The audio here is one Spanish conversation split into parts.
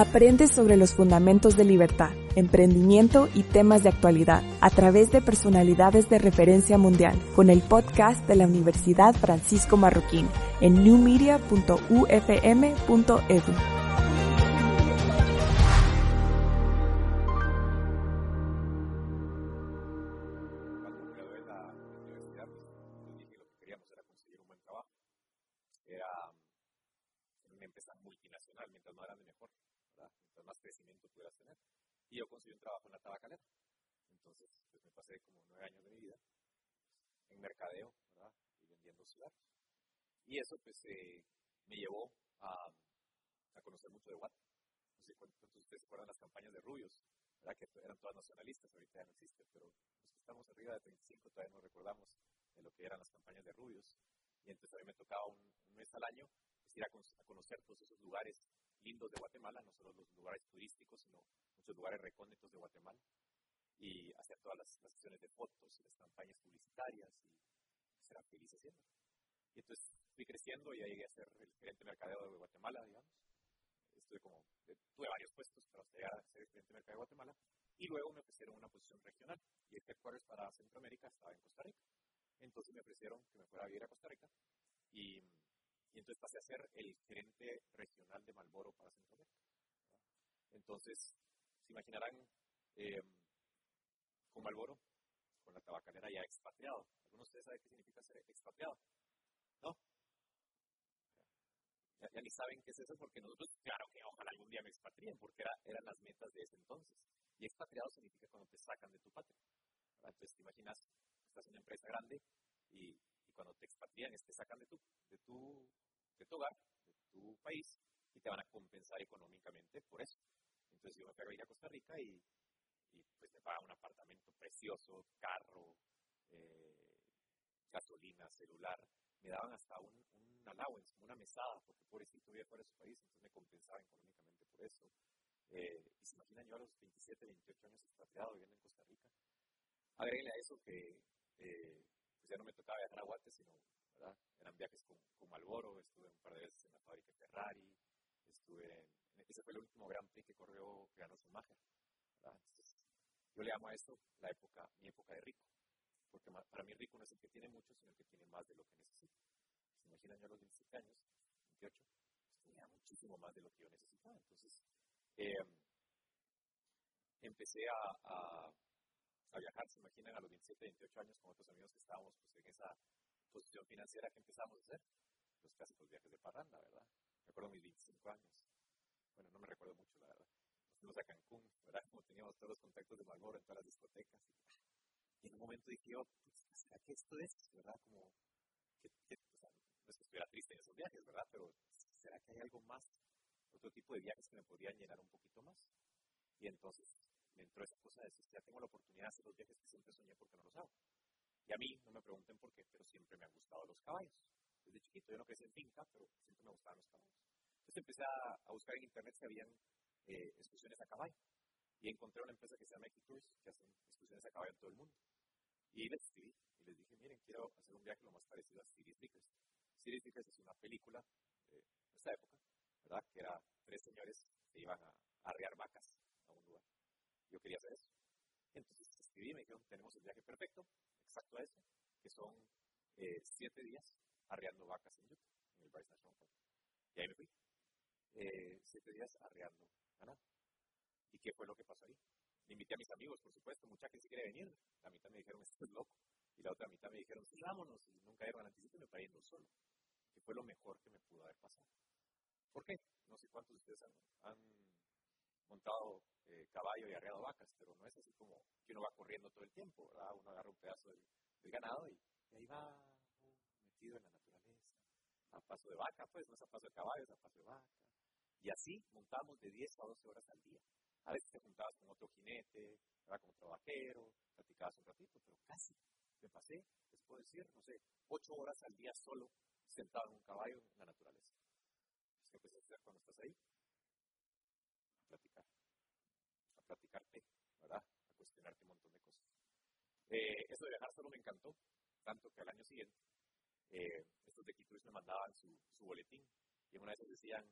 Aprende sobre los fundamentos de libertad, emprendimiento y temas de actualidad a través de personalidades de referencia mundial con el podcast de la Universidad Francisco Marroquín en newmedia.ufm.edu. Y yo conseguí un trabajo en la tabacalera. Entonces, pues me pasé como nueve años de mi vida en mercadeo, ¿verdad? Y vendiendo cigarros. Y eso, pues, eh, me llevó a, a, conocer mucho de Watt. No sé cuántos de ustedes se acuerdan las campañas de Rubios, ¿verdad? Que eran todas nacionalistas, ahorita ya no existen, pero los que estamos arriba de 35 todavía no recordamos de lo que eran las campañas de Rubios. Y entonces a mí me tocaba un, un mes al año pues, ir a, a conocer todos esos lugares lindos de Guatemala, no solo los lugares turísticos, sino muchos lugares recónditos de Guatemala, y hacer todas las, sesiones de fotos y las campañas publicitarias, y ser feliz haciendo. Y entonces fui creciendo y ya llegué a ser el gerente de mercadeo de Guatemala, digamos. Estuve como, tuve varios puestos para llegar a ser el gerente de mercadeo de Guatemala, y luego me ofrecieron una posición regional, y el headquarters para Centroamérica estaba en Costa Rica. Entonces me ofrecieron que me fuera a vivir a Costa Rica, y y entonces pasé a ser el gerente regional de Malboro para Centroamérica. Entonces, se imaginarán eh, con Malboro, con la tabacalera ya expatriado. ¿Algunos de ustedes saben qué significa ser expatriado? ¿No? Ya, ni saben qué es eso porque nosotros, claro que ojalá algún día me expatrien, porque era, eran las metas de ese entonces. Y expatriado significa cuando te sacan de tu patria. Entonces, te imaginas, estás en una empresa grande y cuando te expatrian es te sacan de tu, de tu, de tu hogar, de tu país, y te van a compensar económicamente por eso. Entonces yo me fui a a Costa Rica y, y pues me pagaban un apartamento precioso, carro, eh, gasolina, celular. Me daban hasta un, un allowance, una mesada, porque pobrecito vivía fuera de su país, entonces me compensaban económicamente por eso. Eh, y se imaginan yo a los 27, 28 años expatriado viviendo en Costa Rica. Agréguenle a eso que eh, ya no me tocaba viajar a Guate, sino eran viajes con, con estuve un par de veces en la fábrica Ferrari, estuve en, ese fue el último Gran Prix que corrió, que ganó Schumacher. Entonces, yo le amo a esto la época, mi época de rico, porque para mí rico no es el que tiene mucho, sino el que tiene más de lo que necesita. ¿Se imaginan yo a los 27 años, 28? Pues tenía muchísimo más de lo que yo necesitaba. Entonces, eh, empecé a, a viajar, se imaginan, a los 27, 28 años con otros amigos que en posición financiera que empezamos a hacer, los clásicos viajes de parranda, ¿verdad? Recuerdo mis 25 años. Bueno, no me recuerdo mucho, la verdad. Nos fuimos a Cancún, ¿verdad? Como teníamos todos los contactos de Malboro en todas las discotecas. Y, en un momento dije, oh, pues, ¿será que esto es, verdad? Como, que, que, no es que estuviera triste en esos viajes, ¿verdad? Pero, ¿será que hay algo más? Otro tipo de viajes que me podrían llenar un poquito más. Y entonces me entró esa cosa de decir, ya tengo la oportunidad de hacer los viajes que siempre soñé porque no los hago. Y a mí, no me pregunten por qué, pero siempre me han gustado los caballos. Desde chiquito, yo no crecí en finca, pero siempre me gustaban los caballos. Entonces empecé a, a buscar en internet si habían eh, excursiones a caballo. Y encontré una empresa que se llama Equitours, que hacen excursiones a caballo en todo el mundo. Y les escribí y les dije, miren, quiero hacer un viaje lo más parecido a Cities Vickers. Cities Vickers es una película de esta época, ¿verdad? Que era tres señores que iban a arrear vacas yo quería hacer eso. Entonces escribí y me dijeron, tenemos el viaje perfecto, exacto a eso, que son eh, siete días arreando vacas en Utah, en el Bryce National Park. Y ahí me fui. Eh, siete días arreando ganado. ¿Y qué fue lo que pasó ahí? Me invité a mis amigos, por supuesto, mucha gente quiere venir. La mitad me dijeron, esto es loco. Y la otra mitad me dijeron, sí, vámonos. Y nunca dieron anticipo y me paré solo. Que fue lo mejor que me pudo haber pasado. ¿Por qué? No sé cuántos de ustedes han, han montado eh, caballo y arreado vacas, pero no es así como que uno va corriendo todo el tiempo, ¿verdad? Uno agarra un pedazo del, ganado y, ahí va metido en la naturaleza, a paso de vaca, pues no es a paso de caballo, es a paso de vaca. Y así montamos de 10 a 12 horas al día. A veces te juntabas con otro jinete, ¿verdad? con otro vaquero, platicabas un ratito, pero casi me pasé, les puedo decir, no sé, 8 horas al día solo sentado en un caballo en la naturaleza. ¿Qué puedes hacer cuando estás ahí? platicar, a platicarte, ¿verdad? Cuestionarte un montón de cosas. Eh, eso de viajar solo me encantó, tanto que al año siguiente, eh, estos de Kituris me mandaban su, su boletín y en una esas decían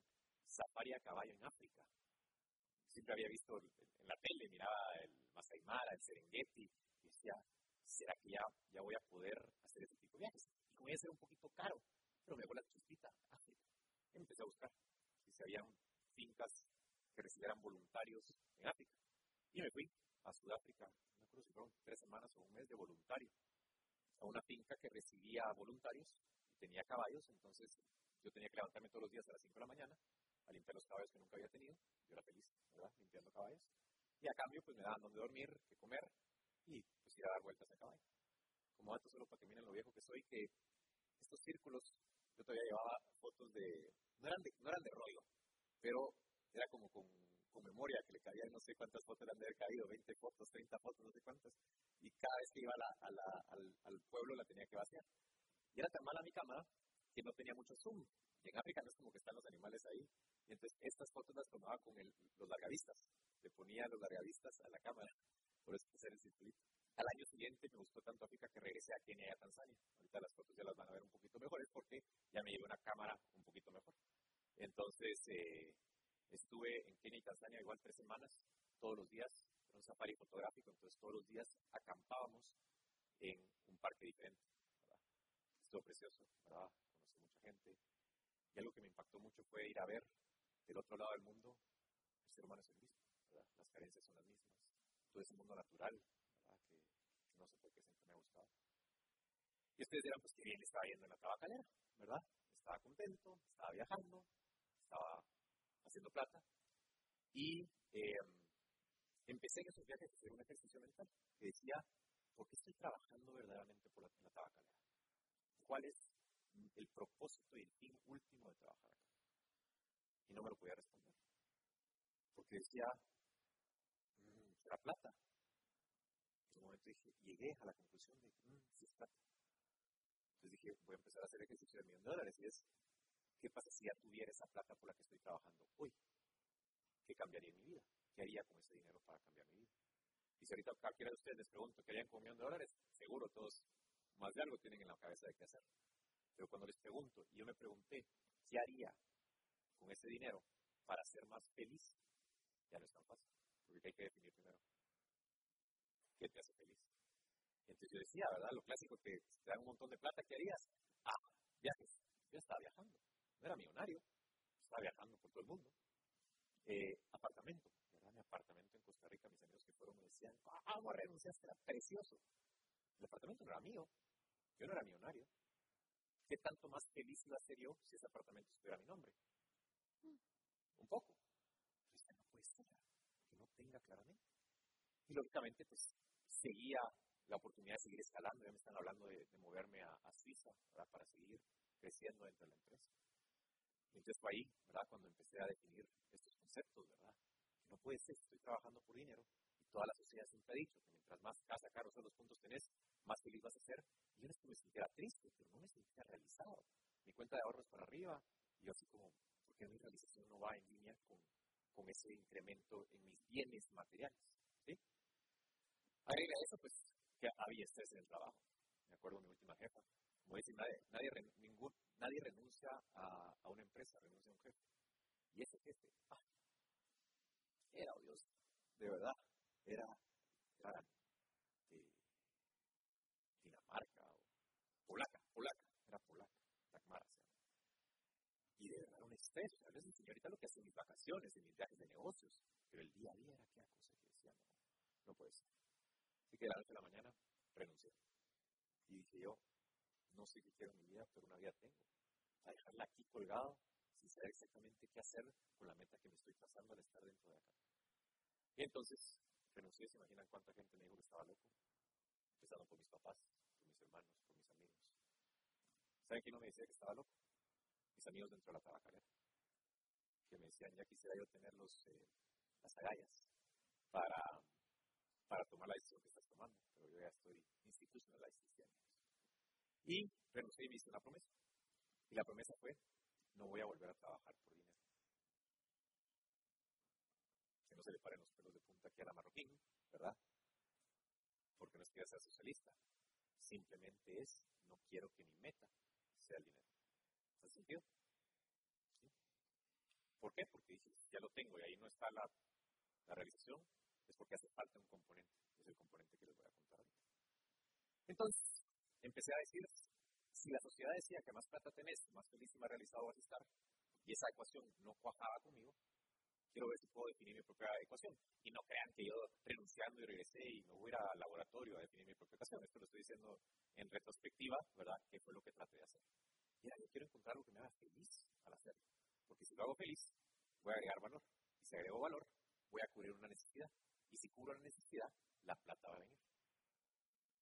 safari a caballo en África. siempre había visto en la tele, miraba el Masai Mara, el Serengeti, y decía, ¿será que ya, ya voy a poder hacer ese tipo de viajes? Y como iba a ser un poquito caro, pero me hago la chispita, África. Y empecé a buscar si habían fincas que recibieran voluntarios en África. Y me fui a Sudáfrica, no recuerdo si fueron tres semanas o un mes de voluntario, a una finca que recibía voluntarios y tenía caballos, entonces yo tenía que levantarme todos los días a las 5 de la mañana a limpiar los caballos que nunca había tenido, yo era feliz, ¿verdad? Limpiando caballos. Y a cambio, pues me daban donde dormir, que comer y pues ir a dar vueltas a caballo. Como dato solo para que miren lo viejo que soy, que estos círculos, yo todavía llevaba fotos de, no eran de, no eran de rollo, pero era como con, memoria, que le cabían no sé cuántas fotos le han de haber caído, 20 fotos, 30 fotos, no sé cuántas, y cada vez que iba a la, a al, al, pueblo la tenía que vaciar. Y era tan mala mi cámara que no tenía mucho zoom. Y en África no es como que están los animales ahí. Y entonces estas fotos las tomaba con el, los largavistas. Le ponía los largavistas a la cámara. Por eso hacer el circulito. Al año siguiente me gustó tanto África que regresé a Kenia y a Tanzania. Ahorita las fotos ya las van a ver un poquito mejores porque ya me llevé una cámara un poquito mejor. Entonces, eh, estuve en Kenia y Tanzania igual tres semanas, todos los días, en un safari fotográfico, entonces todos los días acampábamos en un parque diferente. ¿verdad? Estuvo precioso, ¿verdad? conocí mucha gente. Y algo que me impactó mucho fue ir a ver del otro lado del mundo, el ser humano es el mismo, ¿verdad? las carencias son las mismas, todo ese mundo natural, no sé por qué siempre me ha gustado. Y ustedes dirán, pues que bien estaba yendo en la tabacalera, ¿verdad? Estaba contento, estaba viajando, estaba haciendo plata. Y eh, empecé en esos viajes a hacer un ejercicio mental que decía, ¿por qué estoy trabajando verdaderamente por la, la tabacalera? ¿Cuál es el propósito y el fin último de trabajar acá? Y no me lo podía responder. Porque decía, mmm, ¿será plata? En un momento dije, llegué a la conclusión de, mmm, sí es plata. Entonces dije, voy a empezar a hacer ejercicio de millón de dólares. Y es, ¿qué pasa si ya tuviera esa plata por la que estoy trabajando hoy? ¿Qué cambiaría en mi vida? ¿Qué haría con ese dinero para cambiar mi vida? Y si ahorita cualquiera de ustedes les pregunto qué harían con un millón de dólares, seguro todos más de algo tienen en la cabeza de qué hacer. Pero cuando les pregunto, y yo me pregunté, ¿qué haría con ese dinero para ser más feliz? Ya no es tan fácil, porque hay que definir primero. ¿Qué te hace feliz? Entonces yo decía, ¿verdad? Lo clásico que te dan un montón de plata, ¿qué harías? Ah, viajes. Yo estaba viajando. No era millonario, estaba viajando por todo el mundo. Eh, apartamento, ¿verdad? Mi apartamento en Costa Rica, mis amigos que fueron me decían, ¿cómo renunciaste? Era precioso. El apartamento no era mío. Yo no era millonario. ¿Qué tanto más feliz iba a ser yo si ese apartamento estuviera a mi nombre? Un poco. Pero este no puede ser, que no tenga claramente. Y lógicamente, pues, seguía la oportunidad de seguir escalando. Ya me están hablando de, moverme a, Suiza para seguir creciendo dentro de la empresa. Entonces fue ahí, ¿verdad? Cuando empecé a definir estos conceptos, ¿verdad? No puede ser, estoy trabajando por dinero y toda la sociedad siempre ha dicho que mientras más casa, carros o los puntos tenés, más feliz vas a ser. Y yo no es que me sintiera triste, pero no me sentía realizado. Mi cuenta de ahorros para arriba y yo así como, ¿por qué mi realización no va en línea con, con ese incremento en mis bienes materiales? ¿Sí? Agrega eso, pues que había estrés en el trabajo. Me acuerdo de mi última jefa. Como dice, nadie, nadie, ningún, nadie renuncia a, a, una empresa, renuncia a un jefe. Y ese jefe, ah, era odioso, de verdad. Era, era de Dinamarca o polaca, polaca, era polaca, Dagmara se llama. Y de verdad un estrés. A veces, señorita, lo que hace en mis vacaciones, en mis viajes de negocios, pero el día a día era aquella cosa que decía, no, no puede ser. Así que a las 8 de la mañana renuncié. Y dije yo, no sé qué quiero en mi vida, pero una vida tengo. A dejarla aquí colgado sin saber exactamente qué hacer con la meta que me estoy trazando al estar dentro de acá. Y entonces renuncié, se imaginan cuánta gente me dijo que estaba loco. Empezando por mis papás, por mis hermanos, por mis amigos. ¿Saben quién no me decía que estaba loco? Mis amigos dentro de la tabacalera. Que me decían, ya quisiera yo tener los, eh, las agallas para para tomar la decisión que estás tomando, pero yo ya estoy institucionalized este. Y renuncié y me hice una promesa. Y la promesa fue, no voy a volver a trabajar por dinero. Que no se le paren los pelos de punta aquí a la marroquín, ¿verdad? Porque no es que ser socialista. Simplemente es, no quiero que mi meta sea el dinero. ¿Hace sentido? ¿Sí? ¿Por qué? Porque dije, ya lo tengo y ahí no está la la realización, es porque hace falta un componente, es el componente que les voy a contar ahorita. Entonces, empecé a decir, si la sociedad decía que más plata tenés, más feliz y más realizado vas a estar, y esa ecuación no cuajaba conmigo, quiero ver si puedo definir mi propia ecuación. Y no crean que yo renunciando y regresé y me voy a ir al laboratorio a definir mi propia ecuación. Esto lo estoy diciendo en retrospectiva, ¿verdad? Que fue lo que traté de hacer. Mira, yo quiero encontrar algo que me haga feliz al hacerlo. Porque si lo hago feliz, voy a agregar valor. Y si agrego valor, voy a cubrir una necesidad. Y si cubro la necesidad, la plata va a venir.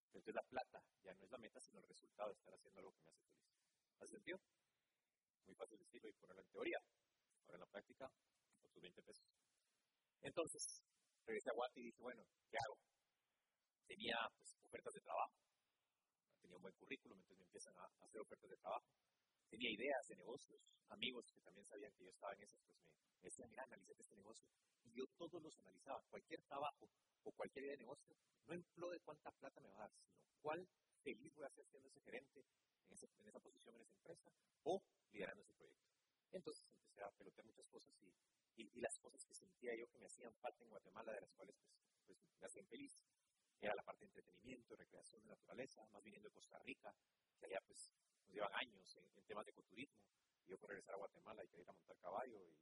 Entonces la plata ya no es la meta, sino el resultado de estar haciendo algo que me hace feliz. ¿Hace sentido? Muy fácil decirlo y ponerlo en teoría. Ahora en la práctica, otros 20 pesos. Entonces, regresé a Guati y dije, bueno, ¿qué hago? Tenía pues, ofertas de trabajo. Tenía un buen currículum, entonces me empiezan a hacer ofertas de trabajo. Tenía ideas de negocios, amigos que también sabían que yo estaba en esas, pues me, decían, mira, analízate este negocio. Yo todos los analizaba, cualquier trabajo o cualquier idea de negocio, no en de cuánta plata me va a dar, sino cuál feliz voy a ser siendo ese gerente en, en esa posición en esa empresa o liderando ese proyecto. Entonces empecé a pelotear muchas cosas y, las cosas que sentía yo que me hacían falta en Guatemala, de las cuales pues, pues, me hacían feliz, era la parte de entretenimiento, recreación de naturaleza, más viniendo de Costa Rica, que allá pues nos llevan años en, temas de ecoturismo, y yo por regresar a Guatemala y quería ir a montar caballo, y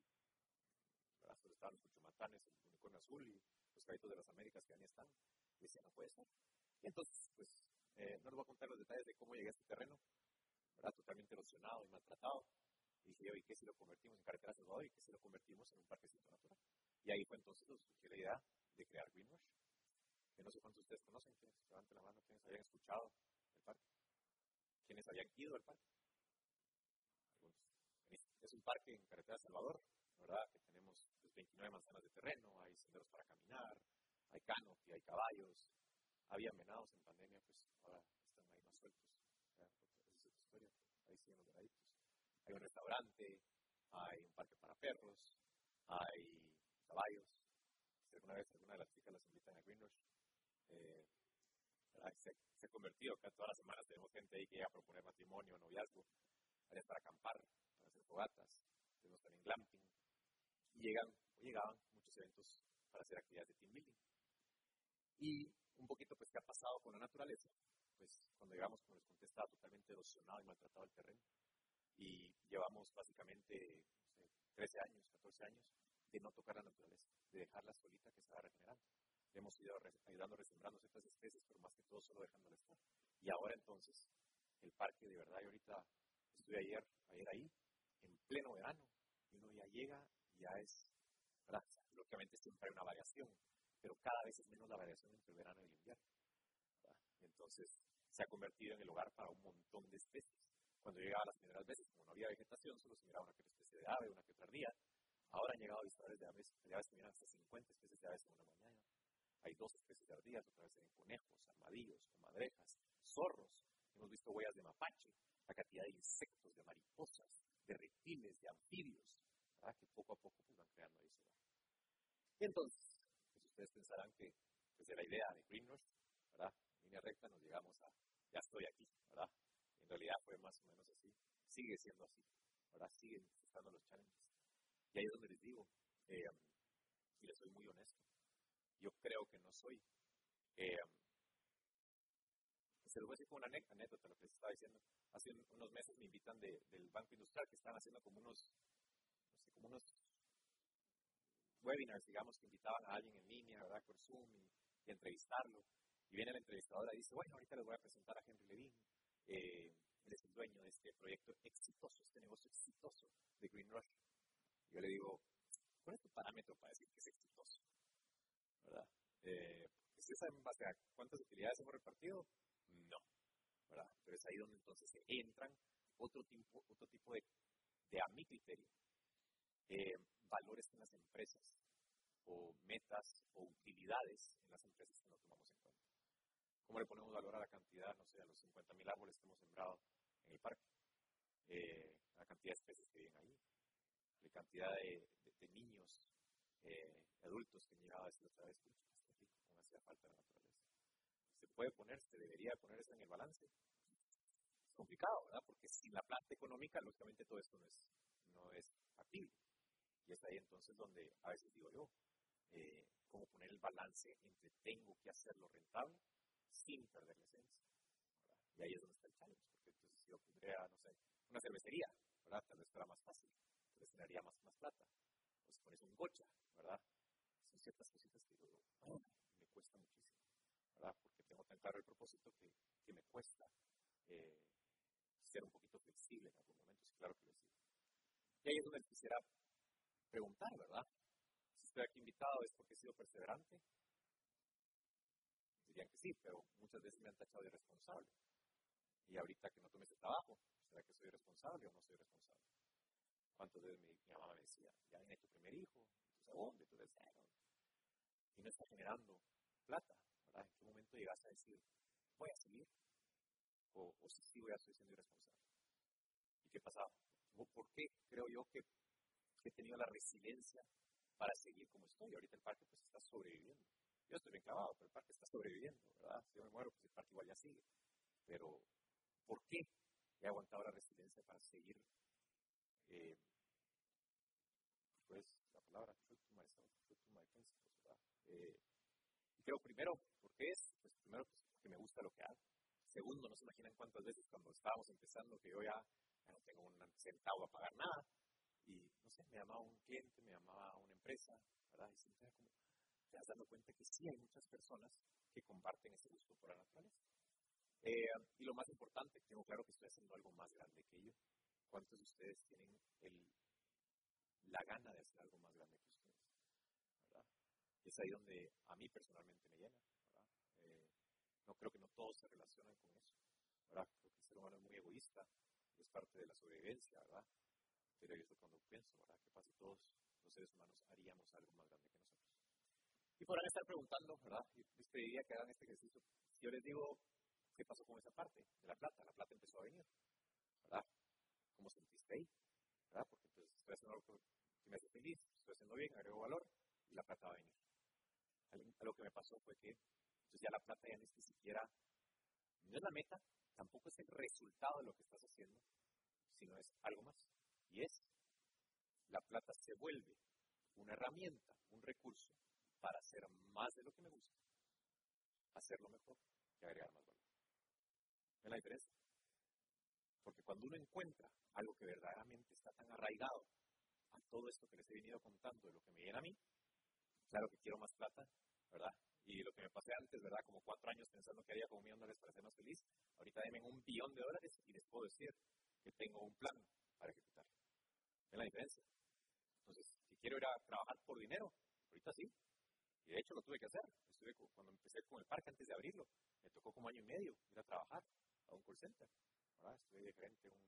solo estaban los cuchumatanes, el unicornio azul y los cabitos de las Américas que ahí están, y decía, no puede ser. Y entonces, pues, eh, no les voy a contar los detalles de cómo llegué a este terreno, ¿verdad? totalmente erosionado y maltratado, y dije ¿y qué si lo convertimos en carretera Salvador? ¿Y qué si lo convertimos en un parquecito natural? Y ahí fue entonces donde surgió la idea de crear Greenwash. Que no sé cuántos de ustedes conocen, quienes levanten la mano, quienes habían escuchado el parque, quienes habían ido al parque. Es un parque en carretera Salvador, ¿verdad? Que tenemos 29 pues, manzanas de terreno, hay senderos para caminar, hay canopy, hay caballos, había venados en pandemia, pues ahora están ahí más sueltos. Ahí siguen los venaditos hay un restaurante, hay un parque para perros, hay caballos. Si vez alguna de las chicas las invitan a Greenrush, eh, se, se, ha convertido, que todas las semanas tenemos gente ahí que llega a proponer matrimonio, noviazgo, áreas para acampar, para hacer fogatas, tenemos también glamping, y llegan, llegaban muchos eventos para hacer actividades de team building. Y un poquito pues qué ha pasado con la naturaleza, pues cuando llegamos, como les conté, estaba totalmente erosionado y maltratado el terreno y llevamos básicamente 13 años, 14 años de no tocar la naturaleza, de dejarla solita que se va regenerando. Hemos ido ayudando resembrando ciertas especies, pero más que todo solo dejándola estar. Y ahora entonces, el parque de verdad, y ahorita estuve ayer, ayer ahí, en pleno verano, y uno ya llega ya es, lógicamente siempre hay una variación, pero cada vez es menos la variación entre el verano y el invierno. Entonces, se ha convertido en el hogar para un montón de especies cuando llegaba las primeras veces, como no había vegetación, solo se miraba una que otra especie de ave, una que otra ardilla. Ahora han llegado avispadores de aves, de aves que miran hasta 50 especies de aves en una mañana. Hay dos especies de ardillas, otra vez en conejos, armadillos, comadrejas, zorros. Hemos visto huellas de mapache, la cantidad de insectos, de mariposas, de reptiles, de anfibios, ¿verdad? que poco a poco pues, van creando ahí su Y entonces, pues ustedes pensarán que desde la idea de Greenrush, ¿verdad? En línea recta nos llegamos a, ya estoy aquí, ¿verdad? en realidad fue más o menos así. Sigue siendo así. Ahora siguen estando los challenges. Y ahí es donde les digo, eh, y les soy muy honesto, yo creo que no soy. Eh, se lo voy a decir como una anécdota, lo que les estaba diciendo. Hace unos meses me invitan del Banco Industrial que están haciendo como unos, unos webinars, digamos, que invitaban a alguien en línea, ¿verdad? Por Zoom y, entrevistarlo. Y viene el entrevistador y dice, bueno, ahorita les voy a presentar a Henry Levine eh, él es el dueño de este proyecto exitoso, este negocio exitoso de Green Rush. Yo le digo, ¿cuál es tu parámetro para decir que es exitoso? ¿Verdad? Eh, ¿Ustedes base a cuántas utilidades hemos repartido? No. ¿verdad? Pero es ahí donde entonces entran otro tipo, otro tipo de, de a mi criterio, eh, valores en las empresas o metas o utilidades en las empresas que no tomamos en cuenta. ¿Cómo le ponemos valor a la cantidad, no sé, a los 50.000 árboles que hemos sembrado en el parque? Eh, la cantidad de especies que viven ahí, la cantidad de, niños, eh, adultos que han llegado a decir otra vez, rico, como hacía falta la naturaleza. Se puede poner, se debería poner eso en el balance. Es complicado, ¿verdad? Porque sin la planta económica, lógicamente todo esto no es, no es factible. Y es ahí entonces donde a veces digo yo, eh, cómo poner el balance entre tengo que hacerlo rentable sin perder la esencia. Y ahí es donde está el challenge, porque entonces yo pondría, no sé, una cervecería, ¿verdad? Tal vez fuera más fácil, tal vez más, más plata. O si pones un gocha, ¿verdad? Son ciertas cositas que digo, me cuesta muchísimo, ¿verdad? Porque tengo tan claro el propósito que, que me cuesta eh, ser un poquito flexible en algún momento, sí, claro que lo. Y ahí es donde quisiera preguntar, ¿verdad? Si estoy aquí invitado es porque he sido perseverante. Dirían que sí, pero muchas veces me han tachado de irresponsable. Y ahorita que no tome ese trabajo, ¿será que soy responsable o no soy responsable? ¿Cuántas veces mi, mamá me decía, ya viene tu primer hijo, tu segundo, tu tercero, y no está generando plata, ¿verdad? ¿En qué momento llegas a decir, voy a seguir? O, si sigo ya estoy siendo irresponsable. ¿Y qué pasaba? ¿Por qué creo yo que he tenido la resiliencia para seguir como estoy? Ahorita el parque pues está sobreviviendo. Yo estoy bien clavado, pero el parque está sobreviviendo, ¿verdad? Si yo me muero, pues el parque igual ya sigue. Pero ¿Por qué he aguantado la resiliencia para seguir? Eh, pues la palabra true to ¿verdad? Eh, creo primero, ¿por qué es? Pues primero, pues, porque me gusta lo que hago. Segundo, no se imaginan cuántas veces cuando estábamos empezando que yo ya, no tengo un centavo a pagar nada y, no sé, me llamaba un cliente, me llamaba una empresa, ¿verdad? Y siempre como, te das dando cuenta que sí hay muchas personas que comparten ese gusto por la naturaleza. Eh, y lo más importante, tengo claro que estoy haciendo algo más grande que yo. ¿Cuántos de ustedes tienen la gana de hacer algo más grande que ustedes? ¿verdad? Es ahí donde a mí personalmente me llena. Eh, no creo que no todos se relacionan con eso. ¿verdad? Creo que el ser humano es muy egoísta, es parte de la sobrevivencia, ¿verdad? Pero yo es cuando pienso, ¿verdad? ¿Qué pasa todos los seres humanos haríamos algo más grande que nosotros? Y podrán estar preguntando, ¿verdad? Y les pediría que hagan este ejercicio. Si yo les digo, ¿Qué pasó con esa parte de la plata? La plata empezó a venir, ¿verdad? ¿Cómo sentiste ahí? ¿Verdad? Porque entonces estoy haciendo algo que me hace feliz, estoy haciendo bien, agrego valor y la plata va a venir. Algo que me pasó fue que entonces ya la plata ya ni siquiera, no es la meta, tampoco es el resultado de lo que estás haciendo, sino es algo más. Y es, la plata se vuelve una herramienta, un recurso para hacer más de lo que me gusta, hacerlo mejor y agregar más valor. ¿Ven la diferencia? Porque cuando uno encuentra algo que verdaderamente está tan arraigado a todo esto que les he venido contando de lo que me llena a mí, claro que quiero más plata, ¿verdad? Y lo que me pasé antes, ¿verdad? Como cuatro años pensando que haría como un millón de dólares más feliz, ahorita denme un billón de dólares y les puedo decir que tengo un plan para ejecutarlo. ¿Ven la diferencia? Entonces, si quiero ir a trabajar por dinero, ahorita sí. Y de hecho lo tuve que hacer. Estuve, cuando empecé con el parque antes de abrirlo, me tocó como año y medio ir a trabajar a un call center. ¿verdad? Estuve de gerente un,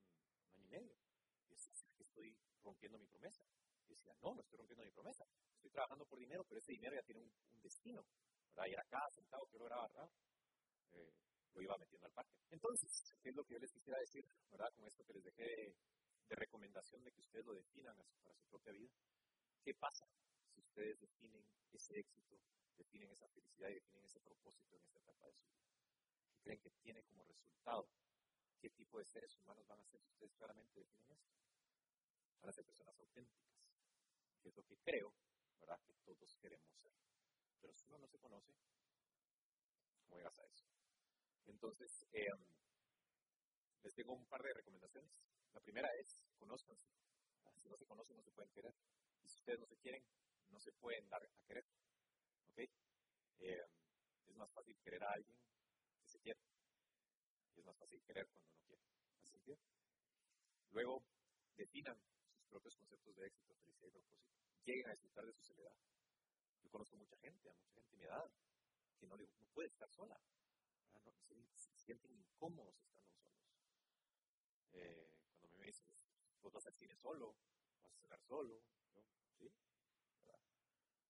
año y medio. Y decía, que estoy rompiendo mi promesa? Y decía, no, no estoy rompiendo mi promesa. Estoy trabajando por dinero, pero ese dinero ya tiene un, destino. ¿verdad? Y era cada centavo que lograba agarrar, eh, lo iba metiendo al parque. Entonces, ¿qué es lo que yo les quisiera decir? ¿verdad? Con esto que les dejé de, recomendación de que ustedes lo definan para su propia vida. ¿Qué pasa si ustedes definen ese éxito, definen esa felicidad y definen ese propósito en esta etapa de su vida? creen que tiene como resultado? ¿Qué tipo de seres humanos van a ser si ustedes claramente definen esto? Van a ser personas auténticas, que es lo que creo, ¿verdad? Que todos queremos ser. Pero si uno no se conoce, ¿cómo llegas a eso? Entonces, em, les tengo un par de recomendaciones. La primera es, conózcanse. Si no se conocen, no se pueden querer. Y si ustedes no se quieren, no se pueden dar a querer. ¿Ok? Em, es más fácil querer a alguien se quiere. Y es más fácil querer cuando no quiere. ¿Hace sentido? Luego, definan sus propios conceptos de éxito, felicidad y propósito. Lleguen a disfrutar de su soledad. Yo conozco mucha gente, a mucha gente de mi edad, que no, le, no puede estar sola. Ah, se, sienten incómodos estando solos. Eh, vos vas al cine solo, vas a cenar solo, ¿no? ¿sí? ¿verdad?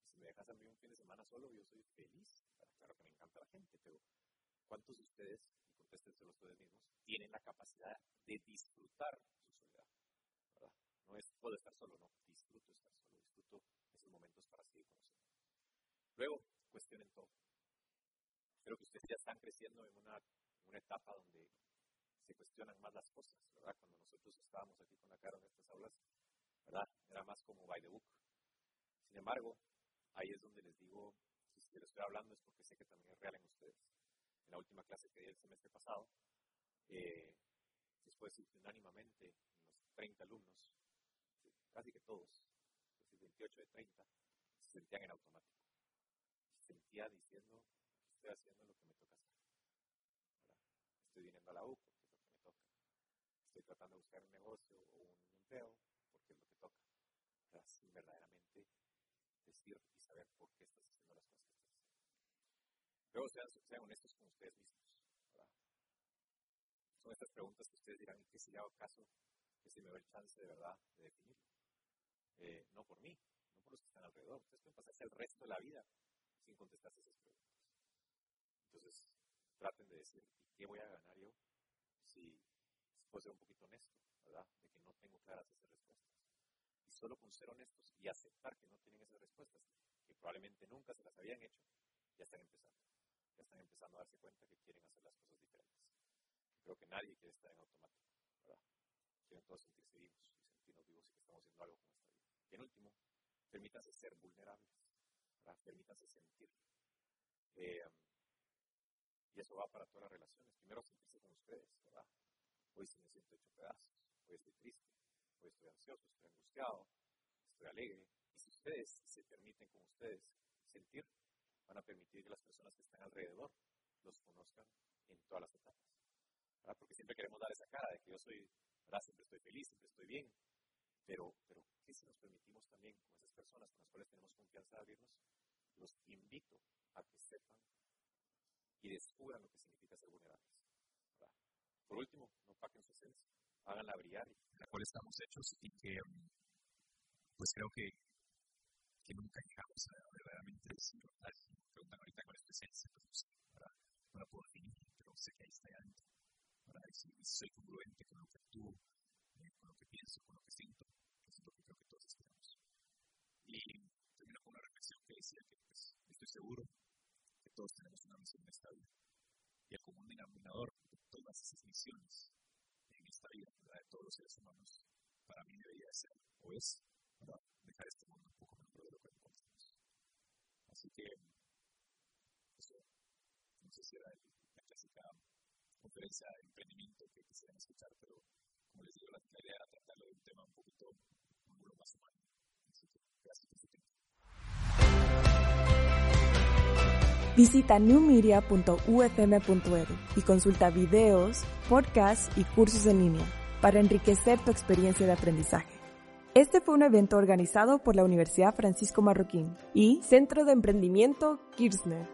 Si me dejas a mí un fin de semana solo, yo soy feliz. Claro que me encanta la gente, pero ¿Cuántos de ustedes, y contéstenselo ustedes mismos, tienen la capacidad de disfrutar su soledad? ¿verdad? No es puedo estar solo, no, disfruto estar solo, disfruto esos momentos para seguir conociendo. Luego, cuestionen todo. Creo que ustedes ya están creciendo en una etapa donde se cuestionan más las cosas, ¿verdad? Cuando nosotros estábamos aquí con la cara en estas aulas, ¿verdad? Era más como by the book. Sin embargo, ahí es donde les digo, si les estoy hablando es porque sé que también es real en ustedes. En la última clase que di el semestre pasado, eh, después unánimamente, los 30 alumnos, casi que todos, los 28 de 30, se sentían en automático. Se sentía diciendo, estoy haciendo lo que me toca hacer. Estoy viniendo a la U porque es lo que me toca. Estoy tratando de buscar un negocio o un empleo porque es lo que toca. Sin verdaderamente decir y saber por qué estás haciendo las cosas que estás haciendo. Luego sean, sean honestos con ustedes mismos. Son estas preguntas que ustedes dirán, ¿qué si le hago caso? Que si me doy el chance de verdad de definirlo. Eh, no por mí, no por los que están alrededor. Ustedes pueden pasarse el resto de la vida sin contestarse esas preguntas. Entonces, traten de decir, ¿y qué voy a ganar yo si puedo ser un poquito honesto, ¿verdad? De que no tengo claras esas respuestas. Y solo con ser honestos y aceptar que no tienen esas respuestas, que probablemente nunca se las habían hecho, ya están empezando. Ya están empezando a darse cuenta que quieren hacer las cosas diferentes. Creo que nadie quiere estar en automático, ¿verdad? Quieren todos sentirse vivos y sentirnos vivos y que estamos haciendo algo con esta vida. Y en último, permítanse ser vulnerables, ¿verdad? Permítanse sentir. Eh, y eso va para todas las relaciones. Primero sentirse con ustedes, ¿verdad? Hoy sí me siento hecho pedazos, hoy estoy triste, hoy estoy ansioso, estoy angustiado, estoy alegre. Y si ustedes se permiten con ustedes sentir, van a permitir que las personas que están alrededor los conozcan en todas las etapas. ¿verdad? Porque siempre queremos dar esa cara de que yo soy, ¿verdad? siempre estoy feliz, siempre estoy bien. Pero, pero, ¿qué si nos permitimos también con esas personas con las cuales tenemos confianza de abrirnos? Los invito a que sepan y descubran lo que significa ser vulnerables. Por último, no paquen su esencia, háganla brillar. La cual estamos hechos y que, pues creo que, que nunca llegamos a verdaderamente decir, preguntan ahorita cuál es tu esencia, pues no sé, no la puedo definir, pero sé que ahí está ya adentro. Para si soy congruente con lo que actúo, eh, con lo que pienso, con lo que siento, que es lo que creo que todos esperamos. Y termino con una reflexión que decía que pues, estoy seguro que todos tenemos una misión en esta vida. Y el común denominador todas esas misiones en esta vida, de todos los seres humanos, para mí debería ser o es para dejar este mundo un poco mejor de lo que encontramos. Así que, eso, no sé si era la clásica conferencia de emprendimiento que quisieran escuchar, pero como les digo, la, la idea era tratarlo de un tema un poquito un más humano. Así que, gracias por su tiempo. Visita newmedia.ufm.edu y consulta videos, podcasts y cursos en línea para enriquecer tu experiencia de aprendizaje. Este fue un evento organizado por la Universidad Francisco Marroquín y Centro de Emprendimiento Kirchner.